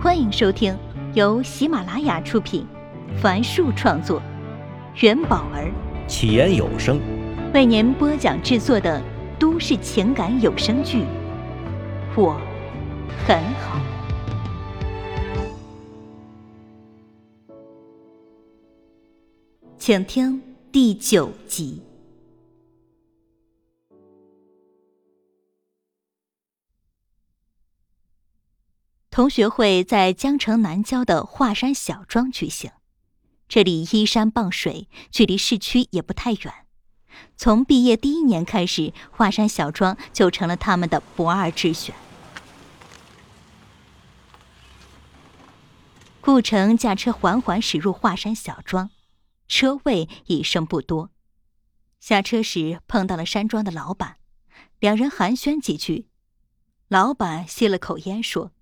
欢迎收听由喜马拉雅出品，凡树创作，元宝儿。起言有声。为您播讲制作的都市情感有声剧《我很好》，请听第九集。同学会在江城南郊的华山小庄举行，这里依山傍水，距离市区也不太远。从毕业第一年开始，华山小庄就成了他们的不二之选。顾城驾车缓缓驶入华山小庄，车位已剩不多。下车时碰到了山庄的老板，两人寒暄几句。老板吸了口烟说。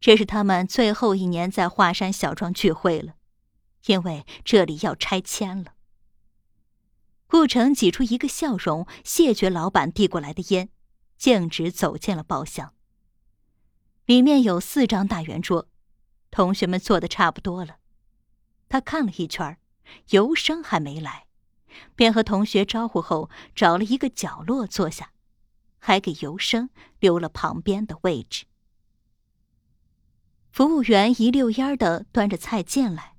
这是他们最后一年在华山小庄聚会了，因为这里要拆迁了。顾城挤出一个笑容，谢绝老板递过来的烟，径直走进了包厢。里面有四张大圆桌，同学们坐的差不多了。他看了一圈，尤生还没来，便和同学招呼后，找了一个角落坐下，还给尤生留了旁边的位置。服务员一溜烟的端着菜进来，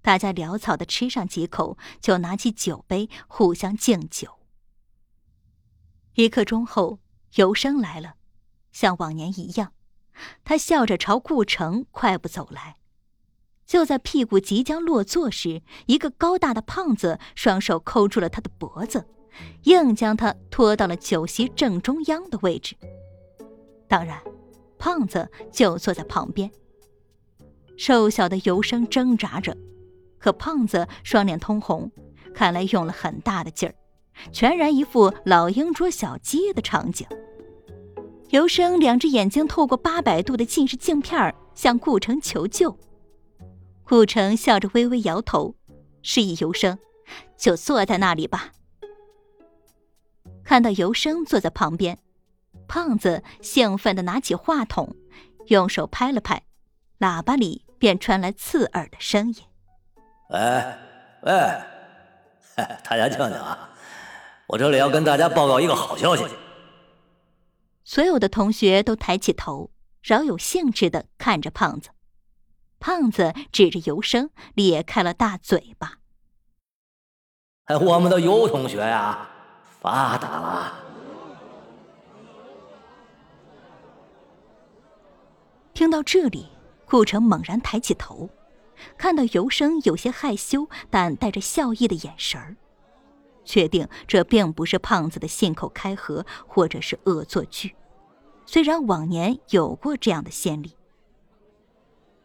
大家潦草的吃上几口，就拿起酒杯互相敬酒。一刻钟后，尤生来了，像往年一样，他笑着朝顾城快步走来。就在屁股即将落座时，一个高大的胖子双手扣住了他的脖子，硬将他拖到了酒席正中央的位置。当然，胖子就坐在旁边。瘦小的尤生挣扎着，可胖子双脸通红，看来用了很大的劲儿，全然一副老鹰捉小鸡的场景。尤生两只眼睛透过八百度的近视镜片向顾城求救，顾城笑着微微摇头，示意尤生就坐在那里吧。看到尤生坐在旁边，胖子兴奋地拿起话筒，用手拍了拍，喇叭里。便传来刺耳的声音：“喂，喂，大家听听啊，我这里要跟大家报告一个好消息。”所有的同学都抬起头，饶有兴致的看着胖子。胖子指着尤生，咧开了大嘴巴：“哎，我们的尤同学呀，发达了！”听到这里。顾城猛然抬起头，看到尤生有些害羞但带着笑意的眼神，确定这并不是胖子的信口开河或者是恶作剧。虽然往年有过这样的先例，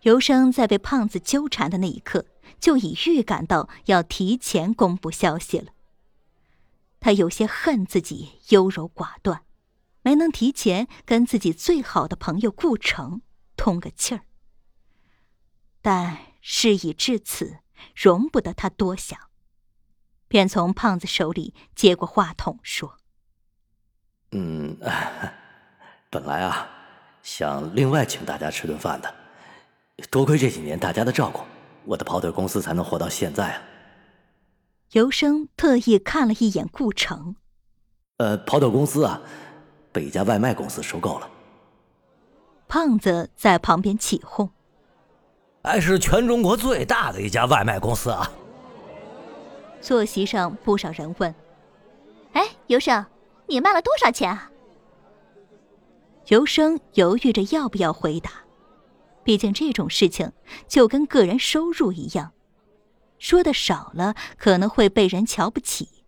尤生在被胖子纠缠的那一刻就已预感到要提前公布消息了。他有些恨自己优柔寡断，没能提前跟自己最好的朋友顾城通个气儿。但事已至此，容不得他多想，便从胖子手里接过话筒说：“嗯，本来啊，想另外请大家吃顿饭的，多亏这几年大家的照顾，我的跑腿公司才能活到现在啊。”尤生特意看了一眼顾城，呃，跑腿公司啊，被一家外卖公司收购了。胖子在旁边起哄。还是全中国最大的一家外卖公司啊！坐席上不少人问：“哎，尤生，你卖了多少钱啊？”尤生犹豫着要不要回答，毕竟这种事情就跟个人收入一样，说的少了可能会被人瞧不起，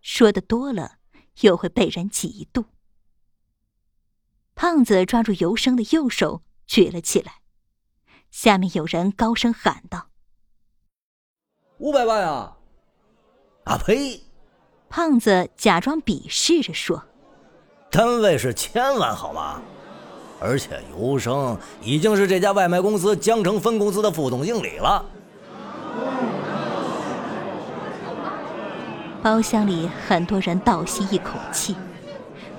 说的多了又会被人嫉妒。胖子抓住尤生的右手举了起来。下面有人高声喊道：“五百万啊！”啊呸！胖子假装鄙视着说：“单位是千万，好吗？而且尤生已经是这家外卖公司江城分公司的副总经理了。”包厢里很多人倒吸一口气，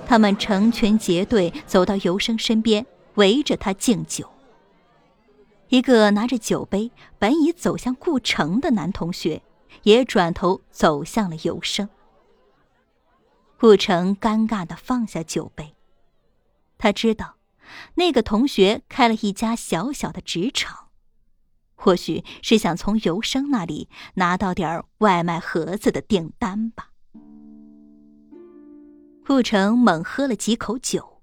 他们成群结队走到尤生身边，围着他敬酒。一个拿着酒杯本已走向顾城的男同学，也转头走向了尤生。顾城尴尬的放下酒杯，他知道，那个同学开了一家小小的职场，或许是想从尤生那里拿到点儿外卖盒子的订单吧。顾城猛喝了几口酒，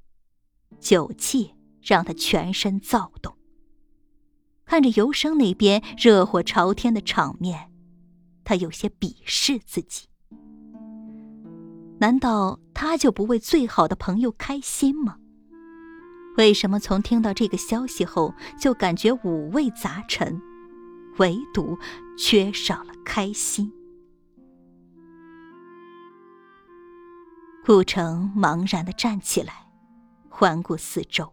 酒气让他全身躁动。看着尤生那边热火朝天的场面，他有些鄙视自己。难道他就不为最好的朋友开心吗？为什么从听到这个消息后就感觉五味杂陈，唯独缺少了开心？顾城茫然的站起来，环顾四周。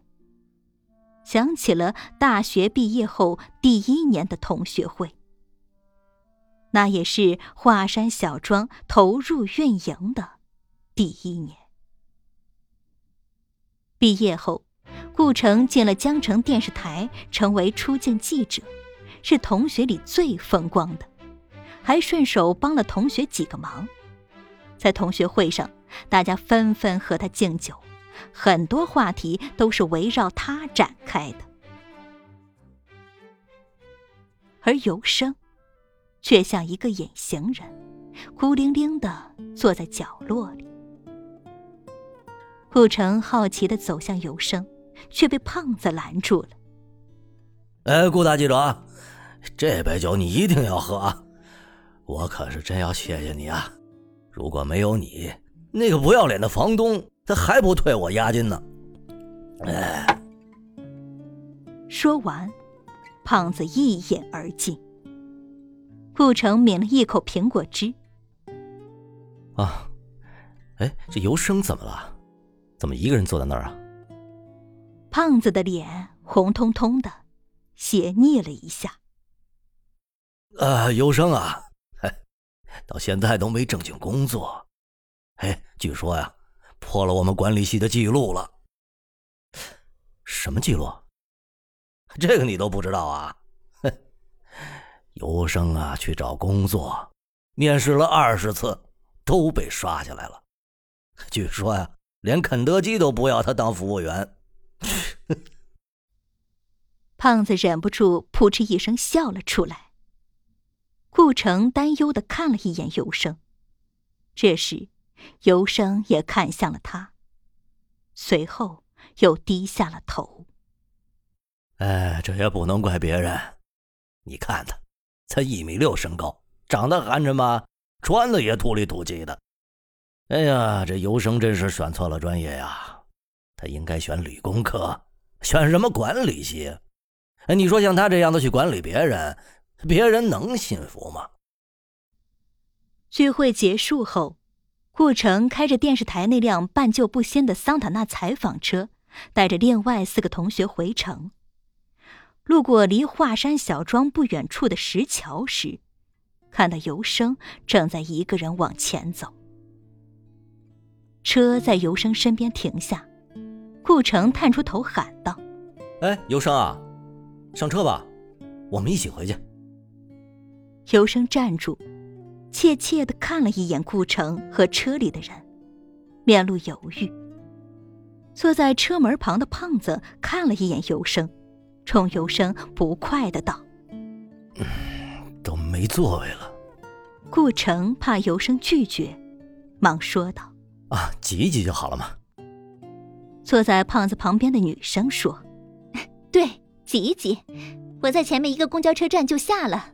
想起了大学毕业后第一年的同学会，那也是华山小庄投入运营的第一年。毕业后，顾城进了江城电视台，成为出镜记者，是同学里最风光的，还顺手帮了同学几个忙。在同学会上，大家纷纷和他敬酒。很多话题都是围绕他展开的，而尤生却像一个隐形人，孤零零的坐在角落里。顾城好奇的走向尤生，却被胖子拦住了。“哎，顾大记者，这杯酒你一定要喝啊！我可是真要谢谢你啊！如果没有你，那个不要脸的房东……”他还不退我押金呢！哎，说完，胖子一饮而尽。顾城抿了一口苹果汁。啊，哎，这尤生怎么了？怎么一个人坐在那儿啊？胖子的脸红彤彤的，斜睨了一下。啊，尤生啊，到现在都没正经工作。哎，据说呀。破了我们管理系的记录了。什么记录？这个你都不知道啊？哼，尤生啊，去找工作，面试了二十次，都被刷下来了。据说呀，连肯德基都不要他当服务员。胖子忍不住扑哧一声笑了出来。顾城担忧的看了一眼尤生，这时。尤生也看向了他，随后又低下了头。哎，这也不能怪别人，你看他，才一米六身高，长得寒碜吧？穿的也土里土气的。哎呀，这尤生真是选错了专业呀！他应该选理工科，选什么管理系？哎，你说像他这样的去管理别人，别人能信服吗？聚会结束后。顾城开着电视台那辆半旧不新的桑塔纳采访车，带着另外四个同学回城。路过离华山小庄不远处的石桥时，看到尤生正在一个人往前走。车在尤生身边停下，顾城探出头喊道：“哎，尤生啊，上车吧，我们一起回去。”尤生站住。怯怯的看了一眼顾城和车里的人，面露犹豫。坐在车门旁的胖子看了一眼尤生，冲尤生不快的道：“都没座位了。”顾城怕尤生拒绝，忙说道：“啊，挤一挤就好了嘛。”坐在胖子旁边的女生说：“ 对，挤一挤，我在前面一个公交车站就下了。”